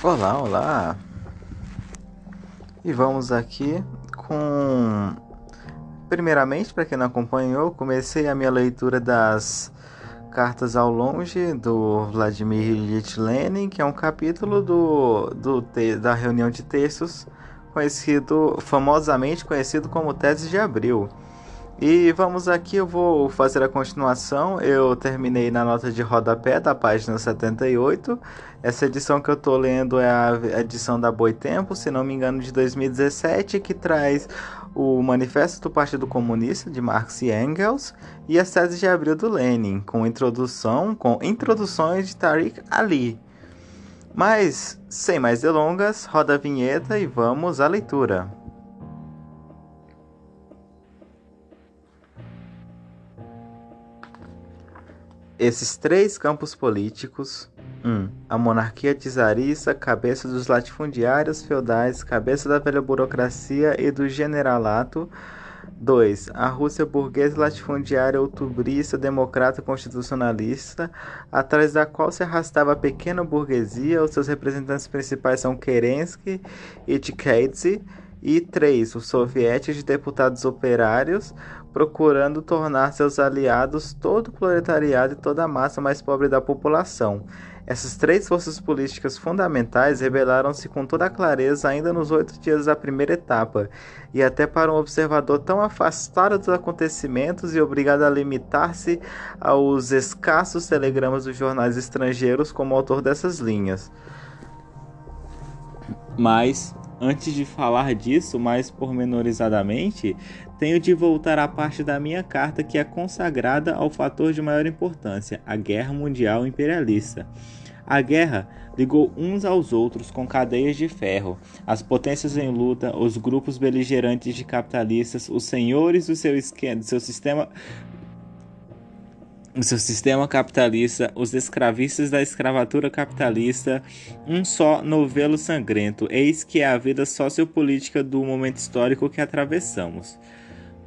Olá, olá! E vamos aqui com. Primeiramente, para quem não acompanhou, comecei a minha leitura das Cartas ao Longe do Vladimir Ilyich Lenin, que é um capítulo do, do da reunião de textos conhecido famosamente conhecido como Tese de Abril. E vamos aqui, eu vou fazer a continuação. Eu terminei na nota de rodapé da página 78. Essa edição que eu estou lendo é a edição da Boitempo, se não me engano, de 2017, que traz o Manifesto do Partido Comunista de Marx e Engels e as teses de abril do Lenin, com introdução, com introduções de Tariq Ali. Mas, sem mais delongas, roda a vinheta e vamos à leitura. Esses três campos políticos 1. Um, a monarquia czarista, cabeça dos latifundiários feudais, cabeça da velha burocracia e do generalato. 2. A Rússia burguesa latifundiária outubrista, democrata constitucionalista, atrás da qual se arrastava a pequena burguesia, os seus representantes principais são Kerensky e Tcheidze. E 3. Os sovietes de deputados operários, procurando tornar seus aliados todo o proletariado e toda a massa mais pobre da população. Essas três forças políticas fundamentais revelaram-se com toda clareza ainda nos oito dias da primeira etapa, e até para um observador tão afastado dos acontecimentos e obrigado a limitar-se aos escassos telegramas dos jornais estrangeiros como autor dessas linhas. Mas, antes de falar disso mais pormenorizadamente, tenho de voltar à parte da minha carta que é consagrada ao fator de maior importância, a Guerra Mundial Imperialista. A guerra ligou uns aos outros com cadeias de ferro. As potências em luta, os grupos beligerantes de capitalistas, os senhores do seu, esquema, do seu sistema o seu sistema capitalista, os escravistas da escravatura capitalista, um só novelo sangrento. Eis que é a vida sociopolítica do momento histórico que atravessamos.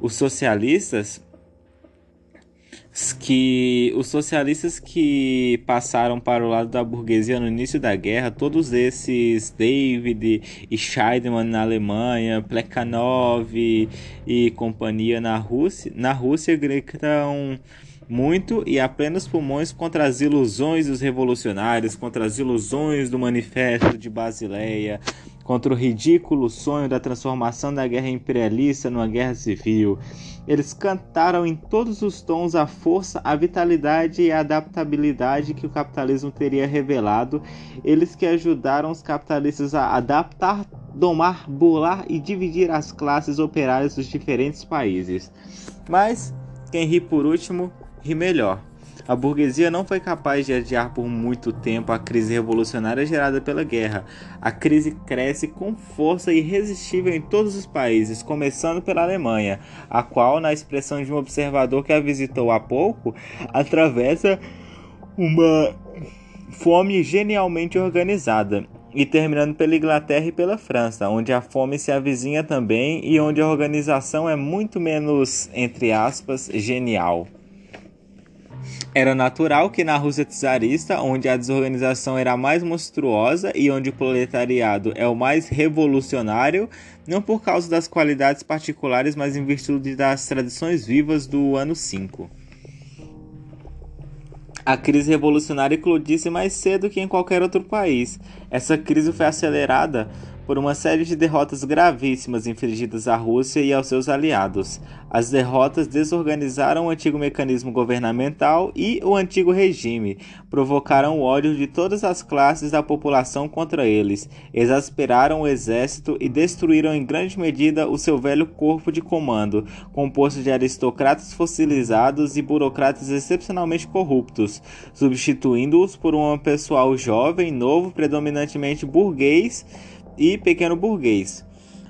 Os socialistas que os socialistas que passaram para o lado da burguesia no início da guerra, todos esses David e Scheidemann na Alemanha, Plekhanov e companhia na Rússia, na Rússia gritam muito e a plenos pulmões contra as ilusões dos revolucionários, contra as ilusões do Manifesto de Basileia, contra o ridículo sonho da transformação da guerra imperialista numa guerra civil. Eles cantaram em todos os tons a força, a vitalidade e a adaptabilidade que o capitalismo teria revelado. Eles que ajudaram os capitalistas a adaptar, domar, bolar e dividir as classes operárias dos diferentes países. Mas quem ri por último, ri melhor. A burguesia não foi capaz de adiar por muito tempo a crise revolucionária gerada pela guerra. A crise cresce com força irresistível em todos os países, começando pela Alemanha, a qual, na expressão de um observador que a visitou há pouco, atravessa uma fome genialmente organizada e terminando pela Inglaterra e pela França, onde a fome se avizinha também e onde a organização é muito menos, entre aspas, genial. Era natural que na Rússia czarista, onde a desorganização era mais monstruosa e onde o proletariado é o mais revolucionário, não por causa das qualidades particulares, mas em virtude das tradições vivas do ano 5. A crise revolucionária eclodisse mais cedo que em qualquer outro país. Essa crise foi acelerada por uma série de derrotas gravíssimas infligidas à Rússia e aos seus aliados. As derrotas desorganizaram o antigo mecanismo governamental e o antigo regime, provocaram o ódio de todas as classes da população contra eles, exasperaram o exército e destruíram em grande medida o seu velho corpo de comando, composto de aristocratas fossilizados e burocratas excepcionalmente corruptos, substituindo-os por um pessoal jovem, novo, predominantemente burguês e pequeno burguês.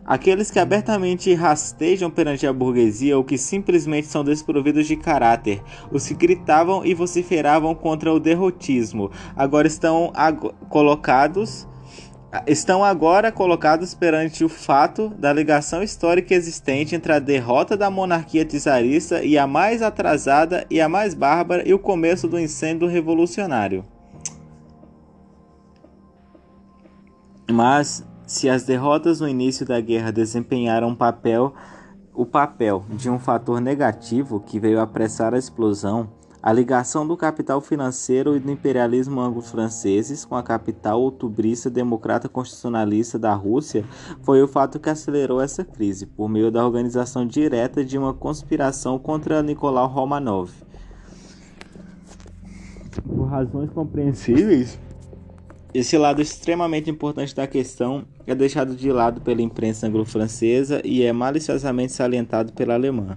Aqueles que abertamente rastejam perante a burguesia ou que simplesmente são desprovidos de caráter, os que gritavam e vociferavam contra o derrotismo, agora estão ag colocados estão agora colocados perante o fato da ligação histórica existente entre a derrota da monarquia czarista e a mais atrasada e a mais bárbara e o começo do incêndio revolucionário. Mas se as derrotas no início da guerra desempenharam um papel, o papel de um fator negativo que veio apressar a explosão, a ligação do capital financeiro e do imperialismo anglo-franceses com a capital outubrista democrata constitucionalista da Rússia foi o fato que acelerou essa crise, por meio da organização direta de uma conspiração contra Nicolau Romanov. Por razões compreensíveis, esse lado extremamente importante da questão é deixado de lado pela imprensa anglo-francesa e é maliciosamente salientado pela alemã.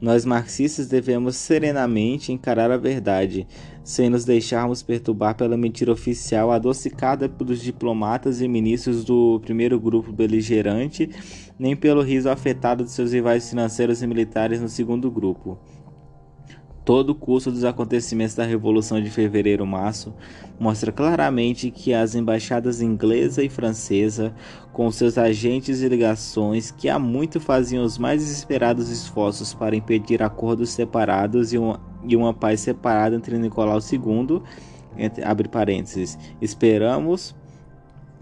Nós marxistas devemos serenamente encarar a verdade, sem nos deixarmos perturbar pela mentira oficial adocicada pelos diplomatas e ministros do primeiro grupo beligerante, nem pelo riso afetado de seus rivais financeiros e militares no segundo grupo. Todo o curso dos acontecimentos da Revolução de Fevereiro-Março mostra claramente que as embaixadas inglesa e francesa, com seus agentes e ligações que há muito faziam os mais desesperados esforços para impedir acordos separados e uma, e uma paz separada entre Nicolau II, entre, abre parênteses, esperamos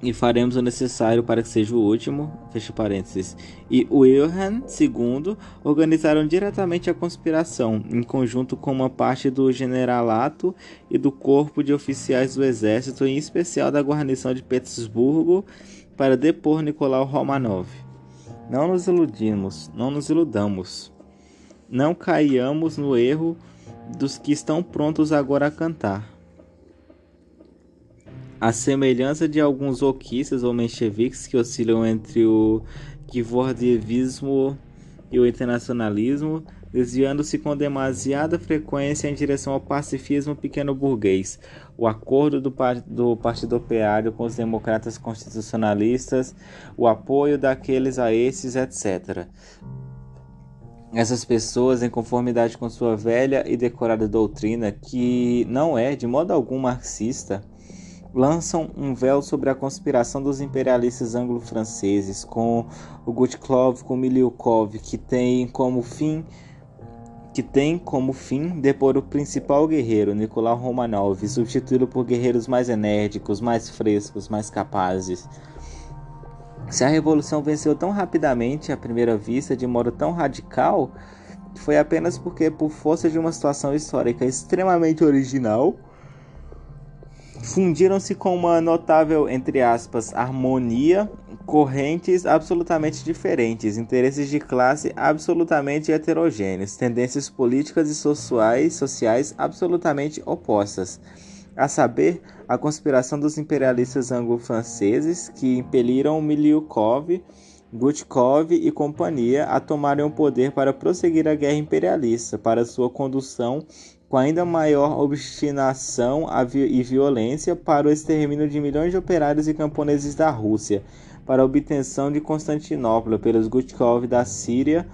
e faremos o necessário para que seja o último, fecha parênteses, e Wilhelm II organizaram diretamente a conspiração, em conjunto com uma parte do generalato e do corpo de oficiais do exército, em especial da guarnição de Petersburgo, para depor Nicolau Romanov. Não nos iludimos, não nos iludamos. Não caiamos no erro dos que estão prontos agora a cantar. A semelhança de alguns oquistas ou mencheviques que oscilam entre o Gvordievismo e o internacionalismo, desviando-se com demasiada frequência em direção ao pacifismo pequeno-burguês, o acordo do, do Partido Operário com os democratas constitucionalistas, o apoio daqueles a esses, etc. Essas pessoas, em conformidade com sua velha e decorada doutrina, que não é de modo algum marxista, lançam um véu sobre a conspiração dos imperialistas anglo-franceses, com o Gutklov com Miliukov, que tem como fim que tem como fim depor o principal guerreiro, Nicolau Romanov, substituí-lo por guerreiros mais enérgicos, mais frescos, mais capazes. Se a revolução venceu tão rapidamente à primeira vista, de modo tão radical, foi apenas porque, por força de uma situação histórica extremamente original, fundiram-se com uma notável, entre aspas, harmonia, correntes absolutamente diferentes, interesses de classe absolutamente heterogêneos, tendências políticas e sociais, sociais absolutamente opostas. A saber, a conspiração dos imperialistas anglo-franceses que impeliram Miliukov, Gutkov e companhia a tomarem o poder para prosseguir a guerra imperialista, para sua condução com ainda maior obstinação e violência para o extermínio de milhões de operários e camponeses da Rússia, para a obtenção de Constantinopla pelos Gutkov da Síria,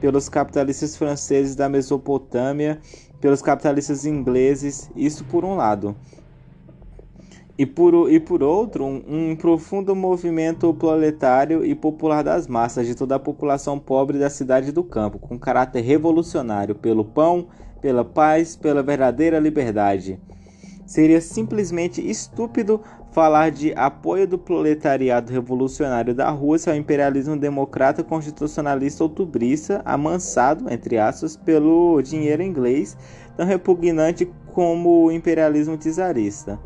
pelos capitalistas franceses da Mesopotâmia, pelos capitalistas ingleses, isso por um lado. E por, e por outro, um, um profundo movimento proletário e popular das massas de toda a população pobre da cidade do campo, com caráter revolucionário pelo pão, pela paz, pela verdadeira liberdade. Seria simplesmente estúpido falar de apoio do proletariado revolucionário da Rússia ao imperialismo democrata constitucionalista outubrista, amansado, entre aspas, pelo dinheiro inglês, tão repugnante como o imperialismo czarista.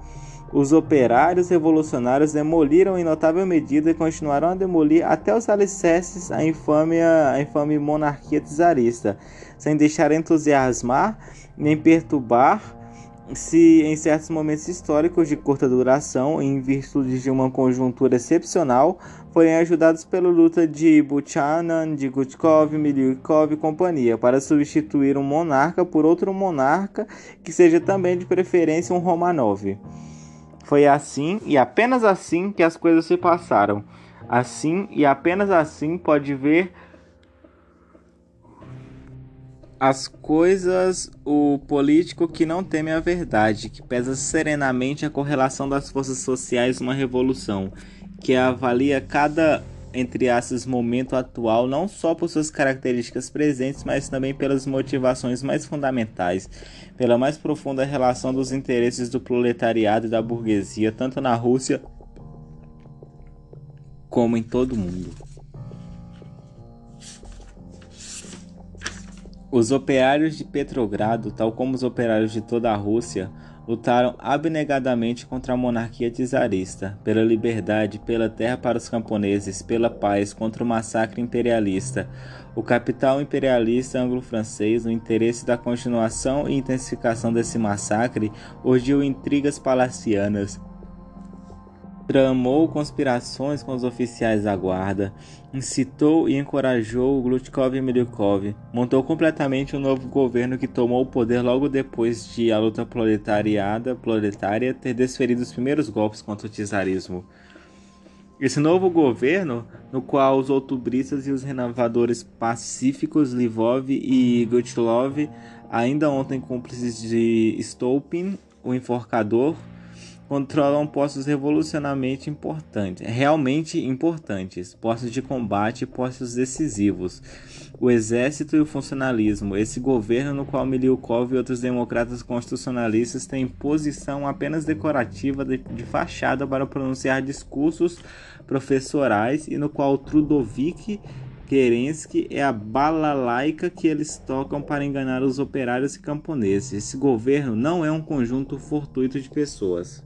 Os operários revolucionários demoliram em notável medida e continuaram a demolir até os alicerces a infame, a infame monarquia czarista, sem deixar entusiasmar nem perturbar se em certos momentos históricos de curta duração, em virtude de uma conjuntura excepcional, forem ajudados pela luta de Buchanan, de Gutkov, Miliukov e companhia, para substituir um monarca por outro monarca que seja também de preferência um Romanov. Foi assim e apenas assim que as coisas se passaram. Assim e apenas assim pode ver as coisas o político que não teme a verdade, que pesa serenamente a correlação das forças sociais numa revolução, que avalia cada entre aspas, momento atual, não só por suas características presentes, mas também pelas motivações mais fundamentais, pela mais profunda relação dos interesses do proletariado e da burguesia, tanto na Rússia como em todo mundo. Os operários de Petrogrado, tal como os operários de toda a Rússia, lutaram abnegadamente contra a monarquia czarista, pela liberdade, pela terra para os camponeses, pela paz, contra o massacre imperialista. O capital imperialista anglo-francês, no interesse da continuação e intensificação desse massacre, urgiu intrigas palacianas, tramou conspirações com os oficiais da guarda, incitou e encorajou Glutkov e Milyukov, montou completamente um novo governo que tomou o poder logo depois de a luta proletariada proletária ter desferido os primeiros golpes contra o czarismo. Esse novo governo, no qual os outubristas e os renovadores pacíficos Livov e Gutlov, ainda ontem cúmplices de Stolpin, o enforcador, controlam postos revolucionariamente importantes, realmente importantes, postos de combate, postos decisivos. O exército e o funcionalismo, esse governo no qual Miliukov e outros democratas constitucionalistas têm posição apenas decorativa de, de fachada para pronunciar discursos professorais e no qual Trudovik Kerensky é a balalaica que eles tocam para enganar os operários e camponeses. Esse governo não é um conjunto fortuito de pessoas.